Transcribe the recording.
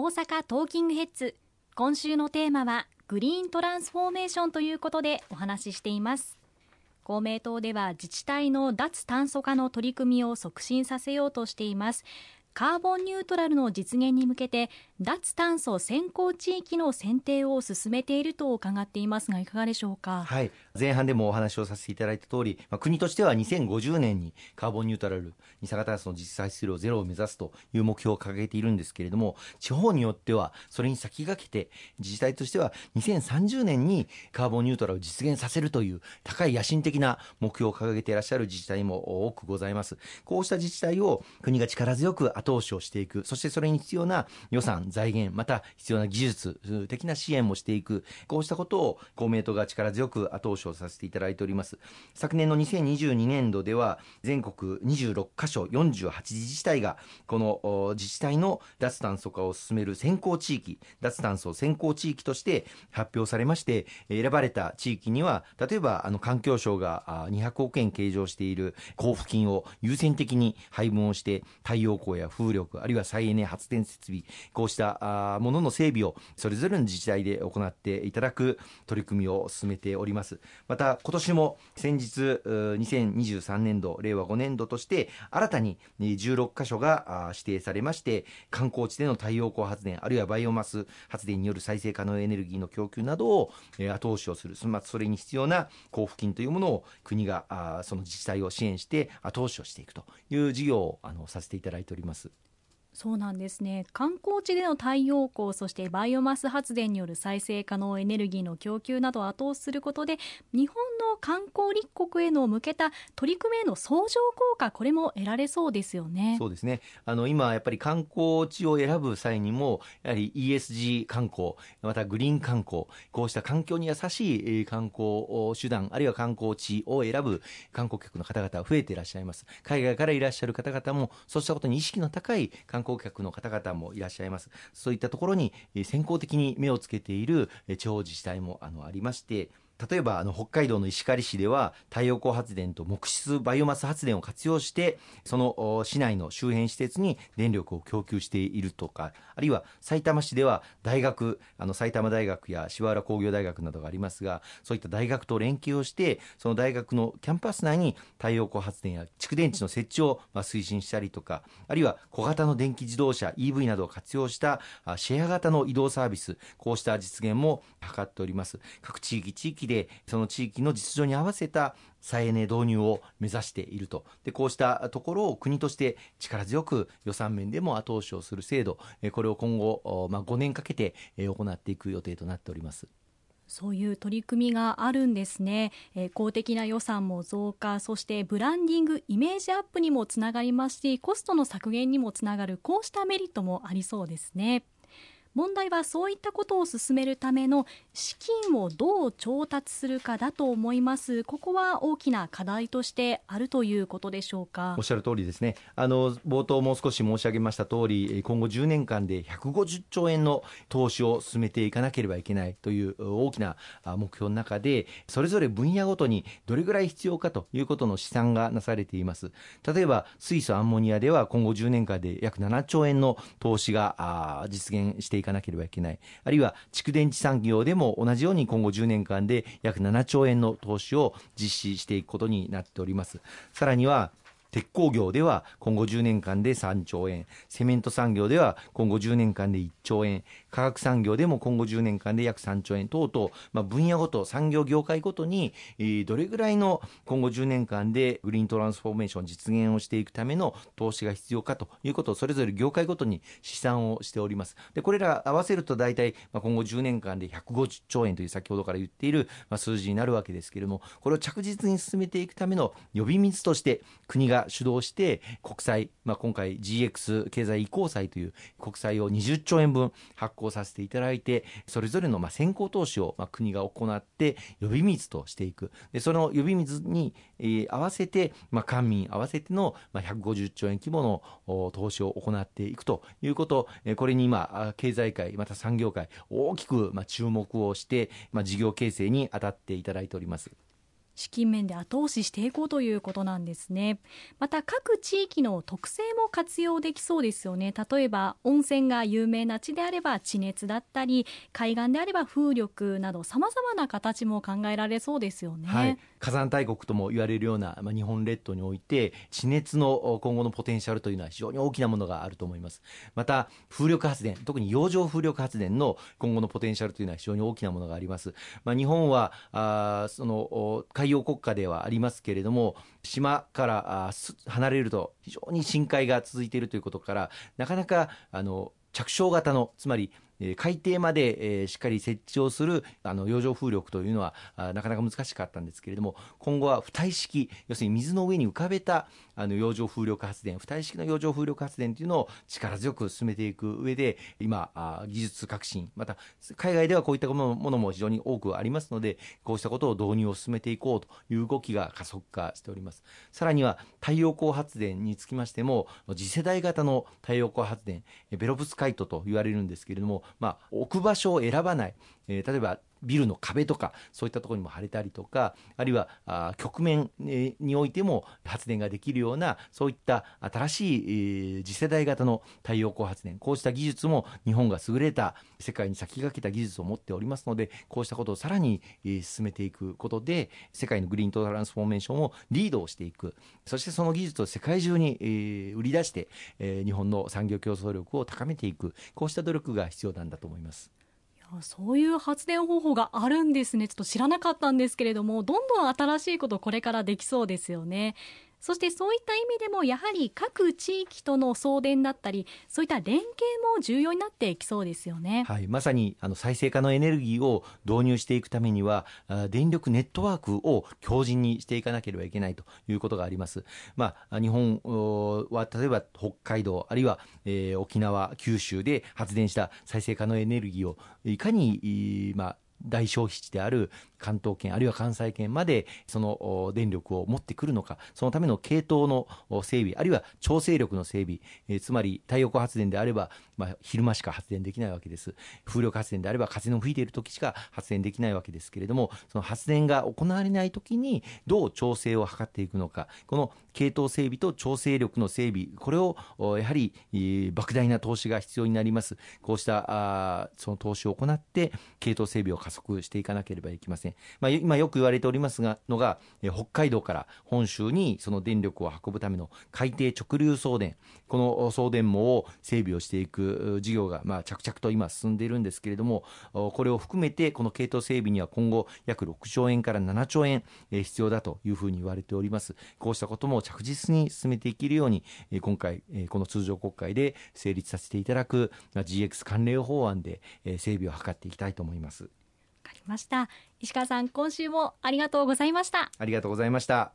大阪トーキングヘッズ。今週のテーマはグリーントランスフォーメーションということでお話ししています。公明党では自治体の脱炭素化の取り組みを促進させようとしています。カーボンニュートラルの実現に向けて脱炭素先行地域の選定を進めていると伺っていますがいかがでしょうか？はい。前半でもお話をさせていただいた通り、まあ、国としては2050年にカーボンニュートラル二酸化炭素の実際質量ゼロを目指すという目標を掲げているんですけれども地方によってはそれに先駆けて自治体としては2030年にカーボンニュートラルを実現させるという高い野心的な目標を掲げていらっしゃる自治体も多くございます。こうした自治体を国が力強く後押しをしていく。そしてそれに必要な予算財源また必要な技術的な支援もしていく。こうしたことを公明党が力強く後押しをさせていただいております。昨年の2022年度では全国26カ所48自治体がこの自治体の脱炭素化を進める先行地域脱炭素先行地域として発表されまして選ばれた地域には例えばあの環境省が200億円計上している交付金を優先的に配分をして太陽光や風力あるいは再エネ発電設備こうしたものの整備をそれぞれの自治体で行っていただく取り組みを進めておりますまた今年も先日2023年度令和5年度として新たに16カ所が指定されまして観光地での太陽光発電あるいはバイオマス発電による再生可能エネルギーの供給などを後押しをするそれに必要な交付金というものを国がその自治体を支援して後押しをしていくという事業をあのさせていただいております。そうなんですね。観光地での太陽光そしてバイオマス発電による再生可能エネルギーの供給などを後押しすることで日本の観光立国への向けた取り組みへの相乗効果これも得られそうですよね。そうですね。あの今やっぱり観光地を選ぶ際にもやはり ESG 観光またグリーン観光こうした環境に優しい観光手段あるいは観光地を選ぶ観光客の方々増えていらっしゃいます。海外からいらっしゃる方々もそうしたことに意識の高い観光光客の方々もいらっしゃいます。そういったところに先行的に目をつけている地方自治体もあのありまして例えばあの北海道の石狩市では太陽光発電と木質バイオマス発電を活用してその市内の周辺施設に電力を供給しているとかあるいは埼玉市では大学あの埼玉大学や芝浦工業大学などがありますがそういった大学と連携をしてその大学のキャンパス内に太陽光発電や蓄電池の設置をま推進したりとかあるいは小型の電気自動車 EV などを活用したシェア型の移動サービスこうした実現も図っております。各地域地域でその地域の実情に合わせた再エネ導入を目指しているとでこうしたところを国として力強く予算面でも後押しをする制度これを今後、まあ、5年かけて行っていく予定となっております。そういう取り組みがあるんですね、えー、公的な予算も増加そしてブランディングイメージアップにもつながりますしコストの削減にもつながるこうしたメリットもありそうですね。問題はそういったことを進めるための資金をどう調達するかだと思います。ここは大きな課題としてあるということでしょうか？おっしゃる通りですね。あの冒頭もう少し申し上げました通り今後10年間で150兆円の投資を進めていかなければいけないという大きな目標の中でそれぞれ分野ごとにどれぐらい必要かということの試算がなされています。例えば水素アンモニアでは今後10年間で約7兆円の投資が実現してい。かなければいけない。あるいは蓄電池産業でも同じように今後10年間で約7兆円の投資を実施していくことになっております。さらには鉄鋼業では今後10年間で3兆円、セメント産業では今後10年間で1兆円、化学産業でも今後10年間で約3兆円等々、まあ、分野ごと、産業業界ごとに、えー、どれぐらいの今後10年間でグリーントランスフォーメーション実現をしていくための投資が必要かということをそれぞれ業界ごとに試算をしております。で、これら合わせると大体、まあ、今後10年間で150兆円という先ほどから言っている、まあ、数字になるわけですけれども、これを着実に進めていくための呼び水として国が主導して国債、まあ、今回 GX 経済移行債という国債を20兆円分発行させていただいてそれぞれのま先行投資をま国が行って呼び水としていくでその呼び水に、え、合わせて、ま、官民合わせてのま150兆円規模の投資を行っていくということこれに今経済界また産業界大きくま注目をして、ま、事業形成に当たっていただいております。資金面で後押ししていこうということなんですね。また各地域の特性も活用できそうですよね。例えば温泉が有名な地であれば地熱だったり海岸であれば風力などさまざまな形も考えられそうですよね、はい、火山大国とも言われるような、まあ、日本列島において地熱の今後のポテンシャルというのは非常に大きなものがあると思います。また風力発電特に洋上風力発電の今後のポテンシャルというのは非常に大きなものがあります、まあ、日本はあその海洋国家ではありますけれども島から離れると非常に深海が続いているということからなかなかあの着床型のつまり海底まで、しっかり設置をするあの洋上風力というのはなかなか難しかったんですけれども今後は浮体式要するに水の上に浮かべたあの洋上風力発電浮体式の洋上風力発電というのを力強く進めていく上で今技術革新また海外ではこういったものも非常に多くありますのでこうしたことを導入を進めていこうという動きが加速化しております。さらには太陽光発電につきましても次世代型の太陽光発電ベロブスカイトと言われるんですけれどもまあ、置く場所を選ばない、えー、例えばビルの壁とかそういったところにも貼れたりとかあるいはあ局面においても発電ができるようなそういった新しい、えー、次世代型の太陽光発電こうした技術も日本が優れた世界に先駆けた技術を持っておりますのでこうしたことをさらに、えー、進めていくことで世界のグリーントランスフォーメーションをリードをしていくそしてその技術を世界中に、えー、売り出して、えー、日本の産業競争力を高めていくこうした努力が必要なんだと思います。そういう発電方法があるんですね。ちょっと知らなかったんですけれどもどんどん新しいことこれからできそうですよね。そしてそういった意味でもやはり各地域との送電だったりそういった連携も重要になってきそうですよね、はい、まさにあの再生可能エネルギーを導入していくためには電力ネットワークを強靭にしていかなければいけないということがあります、まあ、日本は例えば北海道あるいは、えー、沖縄九州で発電した再生可能エネルギーをいかに、まあ、大消費地である関東圏あるいは関西圏までその電力を持ってくるのかそのための系統の整備あるいは調整力の整備、えー、つまり太陽光発電であれば、まあ、昼間しか発電できないわけです。風力発電であれば風の吹いている時しか発電できないわけですけれどもその発電が行われない時にどう調整を図っていくのかこの系統整備と調整力の整備これをやはり、えー、莫大な投資が必要になります。こうしたあその投資を行って系統整備を加速していかなければいけません、まあ、今よく言われておりますがのが、え、北海道から本州にその電力を運ぶための海底直流送電。この送電網を整備をしていく事業が、まあ、着々と今進んでいるんですけれどもこれを含めてこの系統整備には今後約6兆円から7兆円、え、必要だというふうに言われております。こうしたことも着実に進めていけるように、え、今回、え、この通常国会で成立させていただく、まあ、GX 関連法案で、え、整備を図っていきたいと思います。かりました。石川さん今週もありがとうございました。ありがとうございました。